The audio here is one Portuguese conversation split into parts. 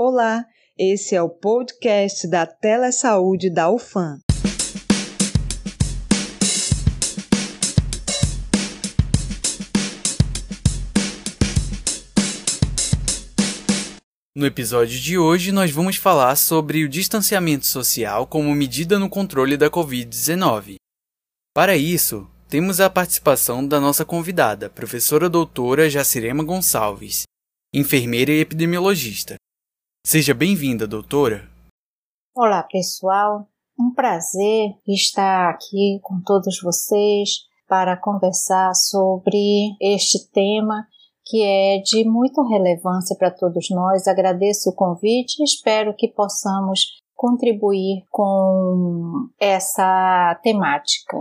Olá, esse é o podcast da Telesaúde da UFAM. No episódio de hoje, nós vamos falar sobre o distanciamento social como medida no controle da Covid-19. Para isso, temos a participação da nossa convidada, professora doutora Jacirema Gonçalves, enfermeira e epidemiologista. Seja bem-vinda, doutora. Olá, pessoal. Um prazer estar aqui com todos vocês para conversar sobre este tema que é de muita relevância para todos nós. Agradeço o convite e espero que possamos contribuir com essa temática.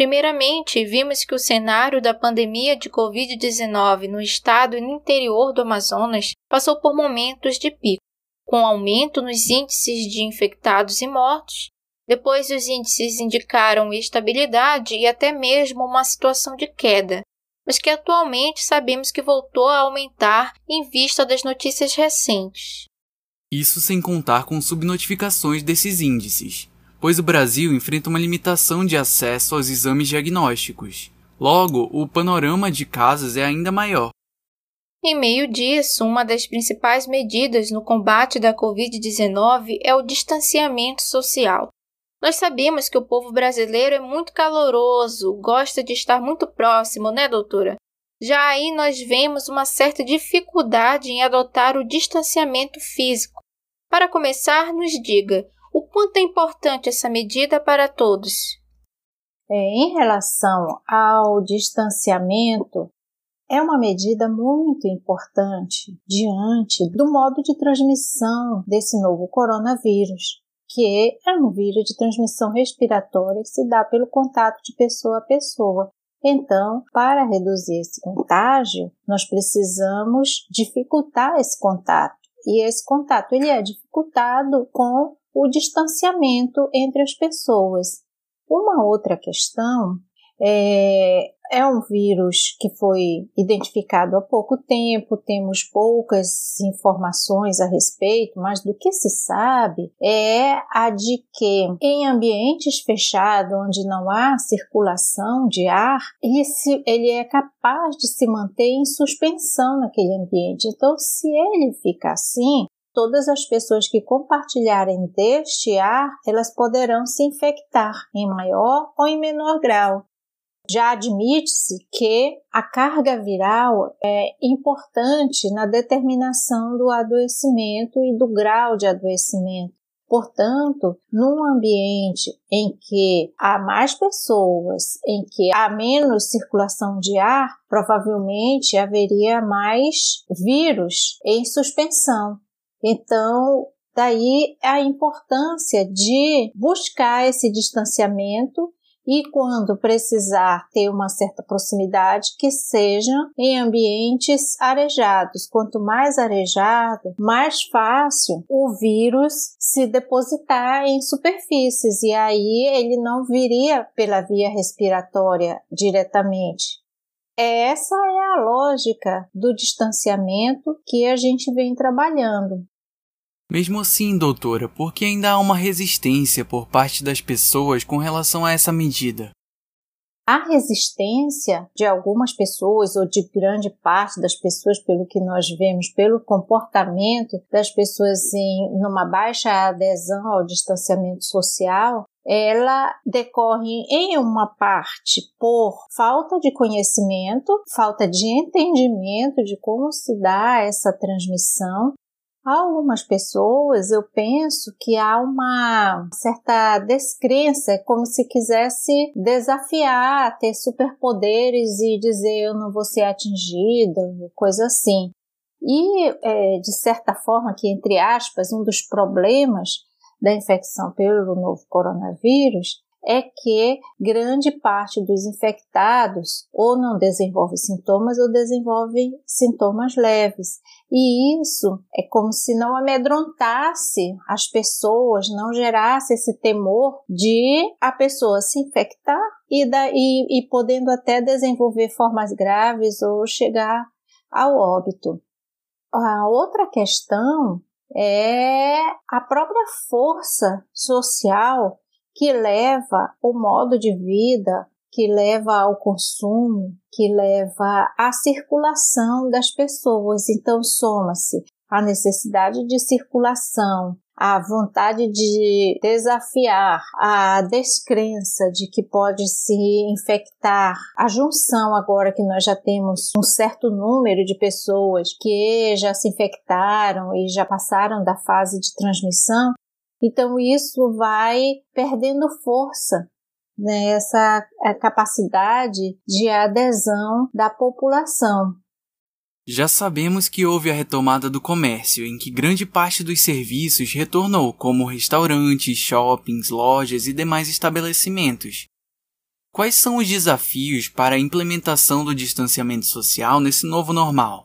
Primeiramente, vimos que o cenário da pandemia de Covid-19 no estado e no interior do Amazonas passou por momentos de pico, com aumento nos índices de infectados e mortos. Depois, os índices indicaram estabilidade e até mesmo uma situação de queda, mas que atualmente sabemos que voltou a aumentar em vista das notícias recentes. Isso sem contar com subnotificações desses índices, pois o Brasil enfrenta uma limitação de acesso aos exames diagnósticos. Logo, o panorama de casos é ainda maior. Em meio disso, uma das principais medidas no combate da Covid-19 é o distanciamento social. Nós sabemos que o povo brasileiro é muito caloroso, gosta de estar muito próximo, né, doutora? Já aí nós vemos uma certa dificuldade em adotar o distanciamento físico. Para começar, nos diga o quanto é importante essa medida para todos? É, em relação ao distanciamento, é uma medida muito importante diante do modo de transmissão desse novo coronavírus, que é um vírus de transmissão respiratória que se dá pelo contato de pessoa a pessoa. Então, para reduzir esse contágio, nós precisamos dificultar esse contato. E esse contato ele é dificultado com o distanciamento entre as pessoas. Uma outra questão é, é um vírus que foi identificado há pouco tempo, temos poucas informações a respeito, mas do que se sabe é a de que em ambientes fechados, onde não há circulação de ar, ele, se, ele é capaz de se manter em suspensão naquele ambiente. Então, se ele fica assim, todas as pessoas que compartilharem deste ar, elas poderão se infectar em maior ou em menor grau. Já admite-se que a carga viral é importante na determinação do adoecimento e do grau de adoecimento. Portanto, num ambiente em que há mais pessoas, em que há menos circulação de ar, provavelmente haveria mais vírus em suspensão. Então, daí a importância de buscar esse distanciamento e quando precisar ter uma certa proximidade, que sejam em ambientes arejados. Quanto mais arejado, mais fácil o vírus se depositar em superfícies e aí ele não viria pela via respiratória diretamente. Essa é a lógica do distanciamento que a gente vem trabalhando. Mesmo assim, doutora, por que ainda há uma resistência por parte das pessoas com relação a essa medida? A resistência de algumas pessoas ou de grande parte das pessoas, pelo que nós vemos, pelo comportamento das pessoas em numa baixa adesão ao distanciamento social, ela decorre em uma parte por falta de conhecimento, falta de entendimento de como se dá essa transmissão algumas pessoas eu penso que há uma certa descrença, como se quisesse desafiar, ter superpoderes e dizer eu não vou ser atingida, coisa assim. E, é, de certa forma, que entre aspas, um dos problemas da infecção pelo novo coronavírus é que grande parte dos infectados ou não desenvolve sintomas ou desenvolve sintomas leves. E isso é como se não amedrontasse as pessoas, não gerasse esse temor de a pessoa se infectar e, da, e, e podendo até desenvolver formas graves ou chegar ao óbito. A outra questão é a própria força social que leva o modo de vida, que leva ao consumo, que leva à circulação das pessoas. Então, soma-se a necessidade de circulação, a vontade de desafiar, a descrença de que pode se infectar, a junção agora que nós já temos um certo número de pessoas que já se infectaram e já passaram da fase de transmissão, então isso vai perdendo força né, essa capacidade de adesão da população. Já sabemos que houve a retomada do comércio, em que grande parte dos serviços retornou, como restaurantes, shoppings, lojas e demais estabelecimentos. Quais são os desafios para a implementação do distanciamento social nesse novo normal?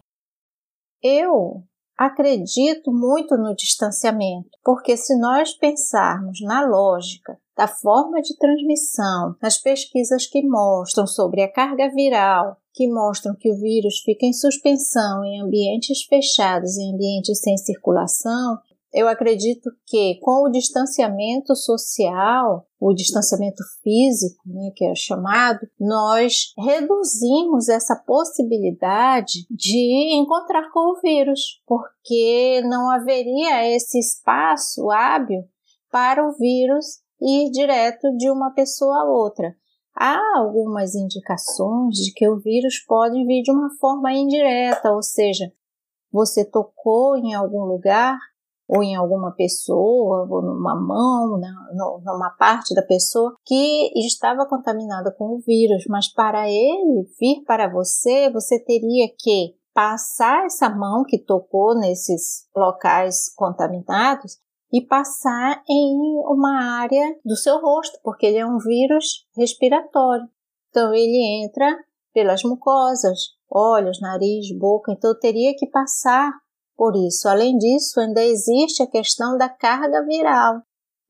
Eu acredito muito no distanciamento, porque se nós pensarmos na lógica da forma de transmissão, nas pesquisas que mostram sobre a carga viral, que mostram que o vírus fica em suspensão em ambientes fechados, em ambientes sem circulação, eu acredito que com o distanciamento social, o distanciamento físico, né, que é chamado, nós reduzimos essa possibilidade de encontrar com o vírus, porque não haveria esse espaço hábil para o vírus ir direto de uma pessoa a outra. Há algumas indicações de que o vírus pode vir de uma forma indireta, ou seja, você tocou em algum lugar ou em alguma pessoa, ou numa mão, né, numa parte da pessoa que estava contaminada com o vírus, mas para ele vir para você, você teria que passar essa mão que tocou nesses locais contaminados e passar em uma área do seu rosto, porque ele é um vírus respiratório. Então ele entra pelas mucosas, olhos, nariz, boca, então teria que passar por isso. Além disso, ainda existe a questão da carga viral.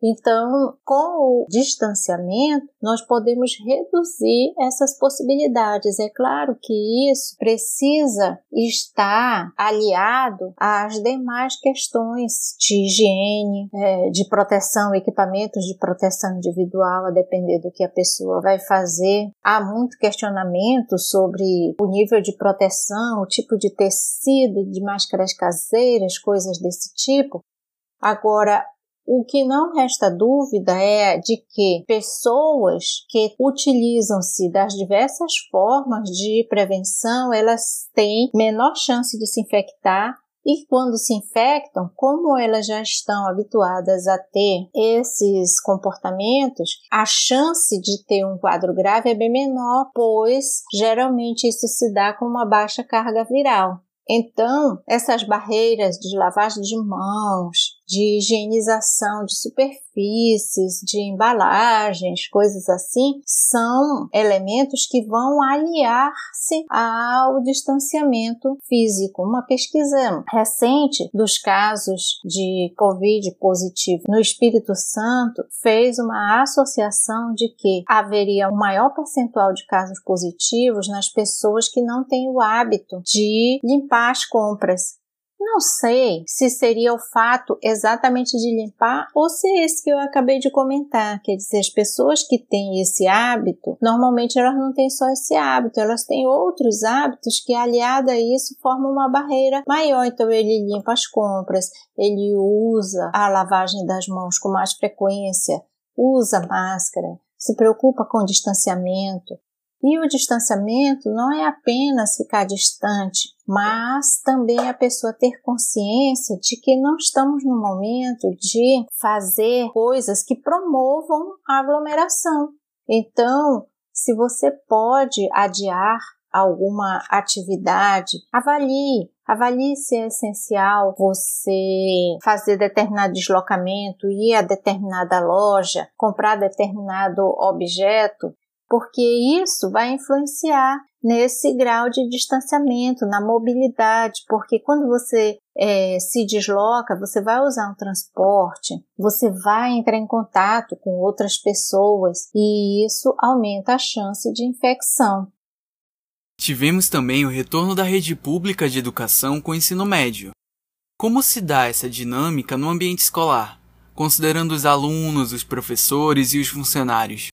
Então, com o distanciamento, nós podemos reduzir essas possibilidades. É claro que isso precisa estar aliado às demais questões de higiene, é, de proteção, equipamentos de proteção individual, a depender do que a pessoa vai fazer. Há muito questionamento sobre o nível de proteção, o tipo de tecido, de máscaras caseiras, coisas desse tipo. Agora, o que não resta dúvida é de que pessoas que utilizam-se das diversas formas de prevenção, elas têm menor chance de se infectar e quando se infectam, como elas já estão habituadas a ter esses comportamentos, a chance de ter um quadro grave é bem menor, pois geralmente isso se dá com uma baixa carga viral. Então, essas barreiras de lavagem de mãos, de higienização de superfícies, de embalagens, coisas assim, são elementos que vão aliar-se ao distanciamento físico. Uma pesquisa recente dos casos de Covid positivo no Espírito Santo fez uma associação de que haveria um maior percentual de casos positivos nas pessoas que não têm o hábito de limpar as compras não sei se seria o fato exatamente de limpar ou se é esse que eu acabei de comentar. Quer dizer, as pessoas que têm esse hábito, normalmente elas não têm só esse hábito, elas têm outros hábitos que, aliado a isso, formam uma barreira maior. Então, ele limpa as compras, ele usa a lavagem das mãos com mais frequência, usa máscara, se preocupa com o distanciamento, e o distanciamento não é apenas ficar distante, mas também a pessoa ter consciência de que não estamos no momento de fazer coisas que promovam a aglomeração. Então, se você pode adiar alguma atividade, avalie. Avalie se é essencial você fazer determinado deslocamento, ir a determinada loja, comprar determinado objeto porque isso vai influenciar nesse grau de distanciamento, na mobilidade, porque quando você é, se desloca, você vai usar um transporte, você vai entrar em contato com outras pessoas e isso aumenta a chance de infecção. Tivemos também o retorno da rede pública de educação com o ensino médio. Como se dá essa dinâmica no ambiente escolar, considerando os alunos, os professores e os funcionários?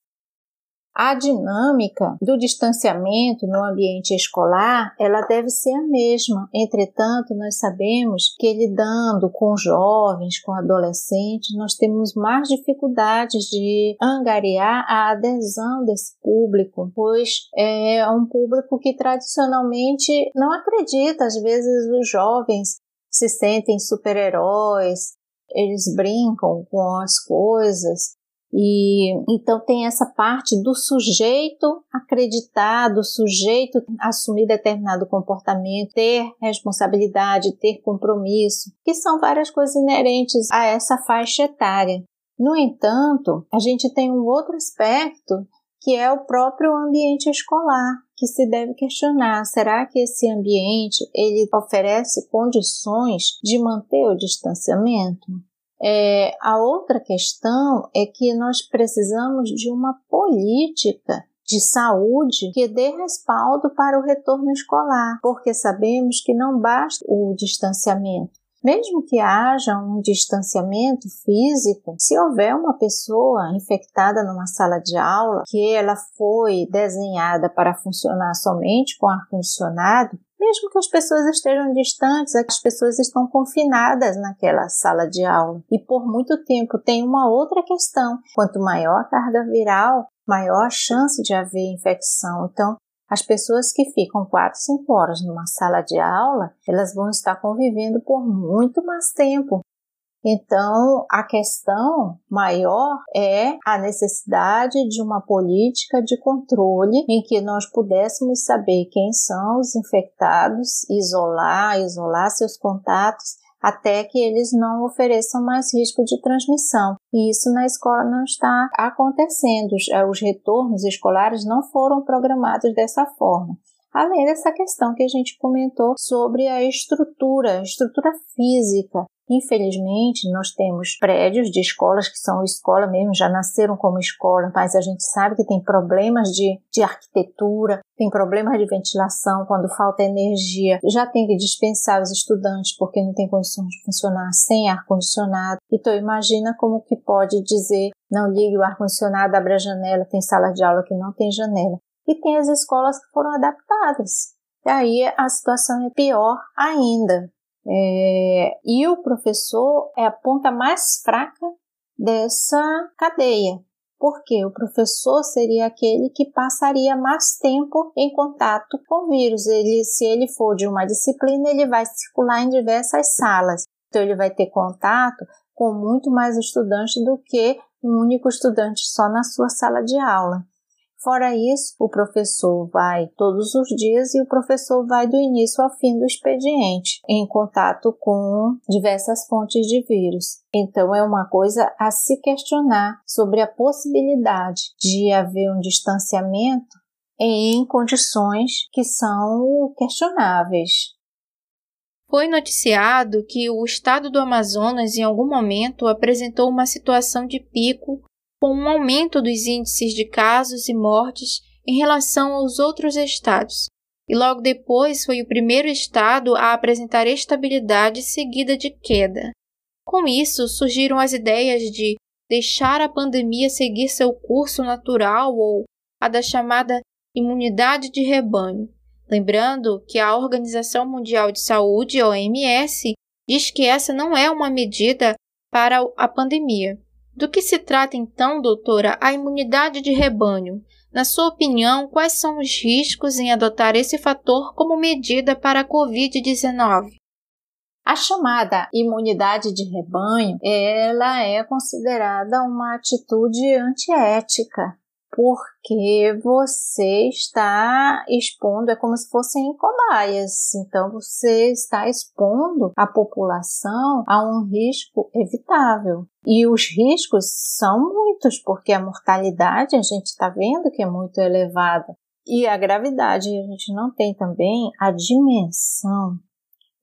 A dinâmica do distanciamento no ambiente escolar, ela deve ser a mesma. Entretanto, nós sabemos que lidando com jovens, com adolescentes, nós temos mais dificuldades de angariar a adesão desse público, pois é um público que tradicionalmente não acredita. Às vezes os jovens se sentem super-heróis, eles brincam com as coisas, e então tem essa parte do sujeito acreditar, do sujeito assumir determinado comportamento, ter responsabilidade, ter compromisso, que são várias coisas inerentes a essa faixa etária. No entanto, a gente tem um outro aspecto que é o próprio ambiente escolar, que se deve questionar, será que esse ambiente ele oferece condições de manter o distanciamento? É, a outra questão é que nós precisamos de uma política de saúde que dê respaldo para o retorno escolar, porque sabemos que não basta o distanciamento. Mesmo que haja um distanciamento físico, se houver uma pessoa infectada numa sala de aula que ela foi desenhada para funcionar somente com ar-condicionado, mesmo que as pessoas estejam distantes, as pessoas estão confinadas naquela sala de aula. E por muito tempo tem uma outra questão: quanto maior a carga viral, maior a chance de haver infecção. Então, as pessoas que ficam 4, 5 horas numa sala de aula, elas vão estar convivendo por muito mais tempo. Então, a questão maior é a necessidade de uma política de controle em que nós pudéssemos saber quem são os infectados, isolar, isolar seus contatos até que eles não ofereçam mais risco de transmissão. E isso na escola não está acontecendo. Os retornos escolares não foram programados dessa forma. Além dessa questão que a gente comentou sobre a estrutura, estrutura física Infelizmente, nós temos prédios de escolas que são escola mesmo, já nasceram como escola, mas a gente sabe que tem problemas de, de arquitetura, tem problemas de ventilação, quando falta energia, já tem que dispensar os estudantes porque não tem condições de funcionar sem ar-condicionado. Então, imagina como que pode dizer, não ligue o ar-condicionado, abra a janela, tem sala de aula que não tem janela. E tem as escolas que foram adaptadas. Aí a situação é pior ainda. É, e o professor é a ponta mais fraca dessa cadeia, porque o professor seria aquele que passaria mais tempo em contato com o vírus. Ele, se ele for de uma disciplina, ele vai circular em diversas salas, então ele vai ter contato com muito mais estudantes do que um único estudante só na sua sala de aula. Fora isso, o professor vai todos os dias e o professor vai do início ao fim do expediente, em contato com diversas fontes de vírus. Então, é uma coisa a se questionar sobre a possibilidade de haver um distanciamento em condições que são questionáveis. Foi noticiado que o estado do Amazonas, em algum momento, apresentou uma situação de pico com um aumento dos índices de casos e mortes em relação aos outros estados, e logo depois foi o primeiro estado a apresentar estabilidade seguida de queda. Com isso, surgiram as ideias de deixar a pandemia seguir seu curso natural ou a da chamada imunidade de rebanho. Lembrando que a Organização Mundial de Saúde, OMS, diz que essa não é uma medida para a pandemia. Do que se trata então, doutora, a imunidade de rebanho? Na sua opinião, quais são os riscos em adotar esse fator como medida para a Covid-19? A chamada imunidade de rebanho, ela é considerada uma atitude antiética, porque você está expondo, é como se fossem cobaias, então você está expondo a população a um risco evitável. E os riscos são muitos, porque a mortalidade a gente está vendo que é muito elevada. E a gravidade, a gente não tem também a dimensão,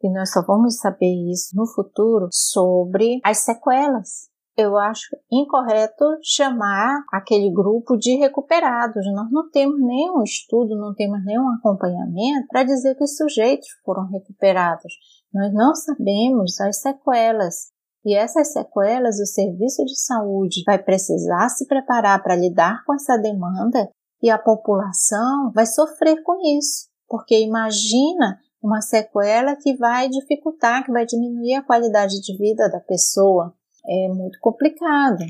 e nós só vamos saber isso no futuro, sobre as sequelas eu acho incorreto chamar aquele grupo de recuperados. Nós não temos nenhum estudo, não temos nenhum acompanhamento para dizer que os sujeitos foram recuperados. Nós não sabemos as sequelas. E essas sequelas, o serviço de saúde vai precisar se preparar para lidar com essa demanda e a população vai sofrer com isso. Porque imagina uma sequela que vai dificultar, que vai diminuir a qualidade de vida da pessoa. É muito complicado.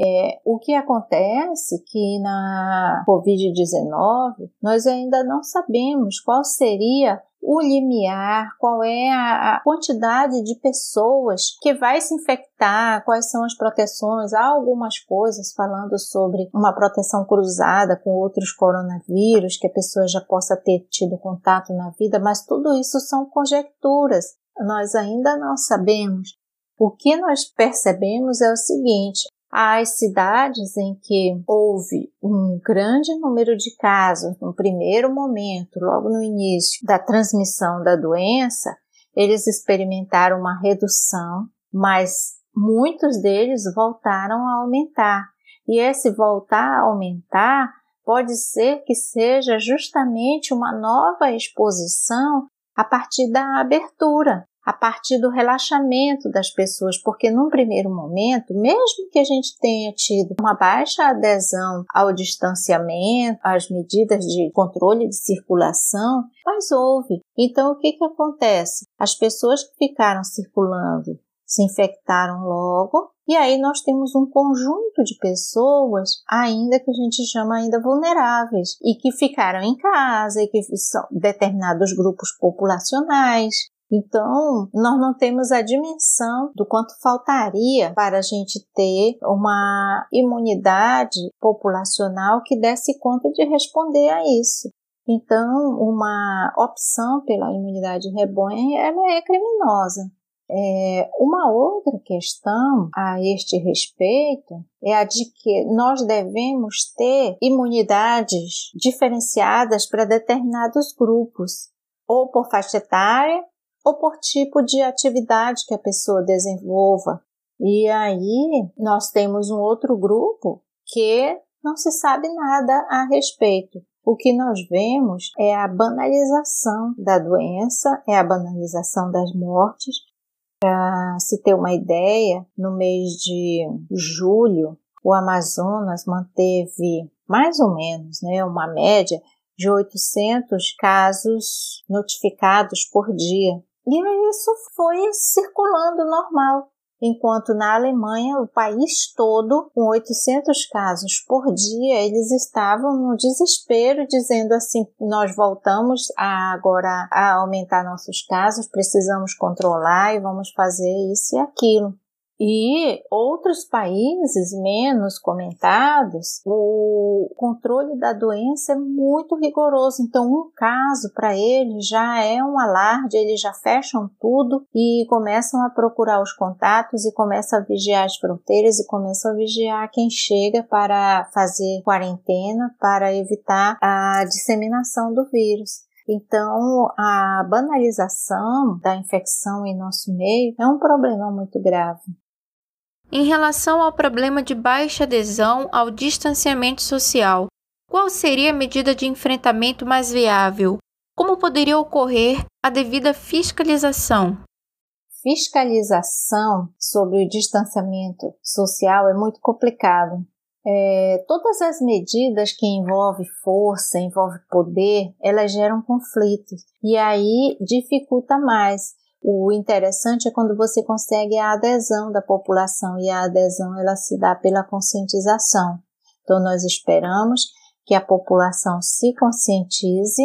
É, o que acontece que na Covid-19 nós ainda não sabemos qual seria o limiar, qual é a quantidade de pessoas que vai se infectar, quais são as proteções. Há algumas coisas falando sobre uma proteção cruzada com outros coronavírus que a pessoa já possa ter tido contato na vida, mas tudo isso são conjecturas. Nós ainda não sabemos. O que nós percebemos é o seguinte: as cidades em que houve um grande número de casos no primeiro momento, logo no início da transmissão da doença, eles experimentaram uma redução, mas muitos deles voltaram a aumentar. E esse voltar a aumentar pode ser que seja justamente uma nova exposição a partir da abertura a partir do relaxamento das pessoas, porque num primeiro momento, mesmo que a gente tenha tido uma baixa adesão ao distanciamento, às medidas de controle de circulação, mas houve. Então o que que acontece? As pessoas que ficaram circulando se infectaram logo, e aí nós temos um conjunto de pessoas ainda que a gente chama ainda vulneráveis e que ficaram em casa e que são determinados grupos populacionais então, nós não temos a dimensão do quanto faltaria para a gente ter uma imunidade populacional que desse conta de responder a isso. Então, uma opção pela imunidade rebanho ela é criminosa. É, uma outra questão a este respeito é a de que nós devemos ter imunidades diferenciadas para determinados grupos, ou por faixa etária, ou por tipo de atividade que a pessoa desenvolva. E aí nós temos um outro grupo que não se sabe nada a respeito. O que nós vemos é a banalização da doença, é a banalização das mortes. Para se ter uma ideia, no mês de julho, o Amazonas manteve mais ou menos né, uma média de 800 casos notificados por dia. E isso foi circulando normal. Enquanto na Alemanha, o país todo, com 800 casos por dia, eles estavam no desespero, dizendo assim: nós voltamos a agora a aumentar nossos casos, precisamos controlar e vamos fazer isso e aquilo. E outros países menos comentados, o controle da doença é muito rigoroso. Então, um caso para eles já é um alarde, eles já fecham tudo e começam a procurar os contatos e começam a vigiar as fronteiras e começam a vigiar quem chega para fazer quarentena para evitar a disseminação do vírus. Então, a banalização da infecção em nosso meio é um problema muito grave. Em relação ao problema de baixa adesão ao distanciamento social, qual seria a medida de enfrentamento mais viável? Como poderia ocorrer a devida fiscalização? Fiscalização sobre o distanciamento social é muito complicado. É, todas as medidas que envolvem força, envolvem poder, elas geram conflitos e aí dificulta mais. O interessante é quando você consegue a adesão da população e a adesão ela se dá pela conscientização. Então nós esperamos que a população se conscientize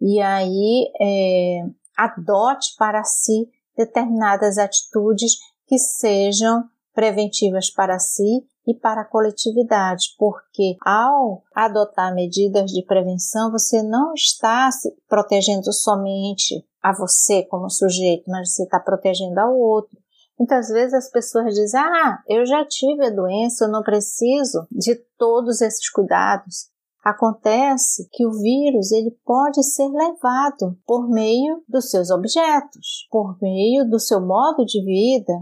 e aí é, adote para si determinadas atitudes que sejam preventivas para si e para a coletividade, porque ao adotar medidas de prevenção, você não está se protegendo somente a você como sujeito, mas você está protegendo ao outro. Muitas vezes as pessoas dizem: Ah, eu já tive a doença, eu não preciso de todos esses cuidados. Acontece que o vírus ele pode ser levado por meio dos seus objetos, por meio do seu modo de vida.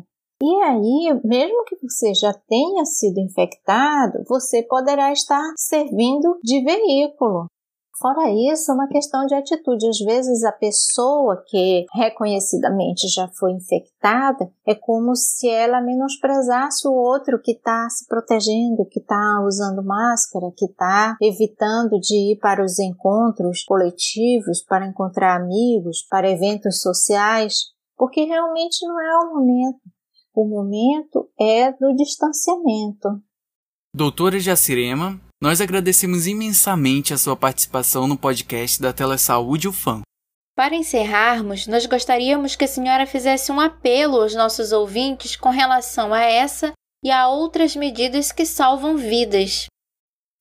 E aí, mesmo que você já tenha sido infectado, você poderá estar servindo de veículo. Fora isso, é uma questão de atitude. Às vezes, a pessoa que reconhecidamente já foi infectada é como se ela menosprezasse o outro que está se protegendo, que está usando máscara, que está evitando de ir para os encontros coletivos, para encontrar amigos, para eventos sociais, porque realmente não é o momento. O momento é do distanciamento. Doutora Jacirema, nós agradecemos imensamente a sua participação no podcast da Telesaúde UFAM. Para encerrarmos, nós gostaríamos que a senhora fizesse um apelo aos nossos ouvintes com relação a essa e a outras medidas que salvam vidas.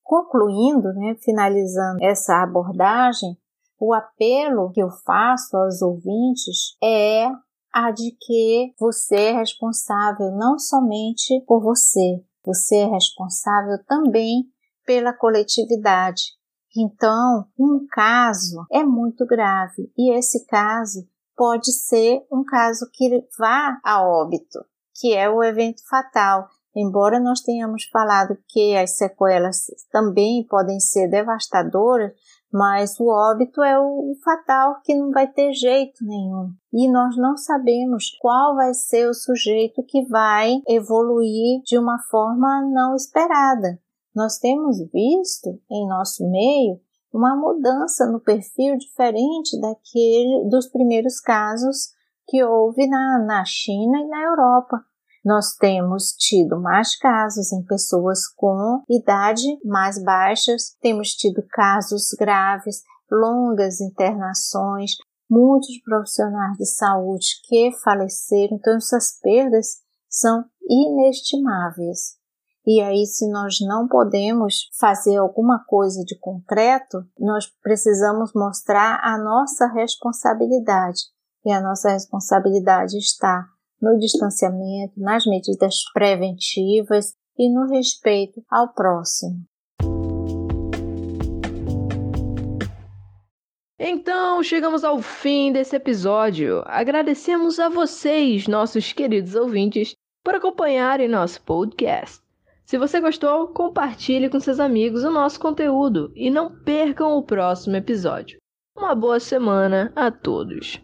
Concluindo, né, finalizando essa abordagem, o apelo que eu faço aos ouvintes é a de que você é responsável não somente por você, você é responsável também pela coletividade. Então, um caso é muito grave e esse caso pode ser um caso que vá a óbito, que é o evento fatal. Embora nós tenhamos falado que as sequelas também podem ser devastadoras, mas o óbito é o fatal que não vai ter jeito nenhum. E nós não sabemos qual vai ser o sujeito que vai evoluir de uma forma não esperada. Nós temos visto em nosso meio uma mudança no perfil diferente daquele dos primeiros casos que houve na, na China e na Europa. Nós temos tido mais casos em pessoas com idade mais baixas, temos tido casos graves, longas internações, muitos profissionais de saúde que faleceram, então essas perdas são inestimáveis. E aí, se nós não podemos fazer alguma coisa de concreto, nós precisamos mostrar a nossa responsabilidade. E a nossa responsabilidade está no distanciamento, nas medidas preventivas e no respeito ao próximo. Então, chegamos ao fim desse episódio. Agradecemos a vocês, nossos queridos ouvintes, por acompanharem nosso podcast. Se você gostou, compartilhe com seus amigos o nosso conteúdo e não percam o próximo episódio. Uma boa semana a todos!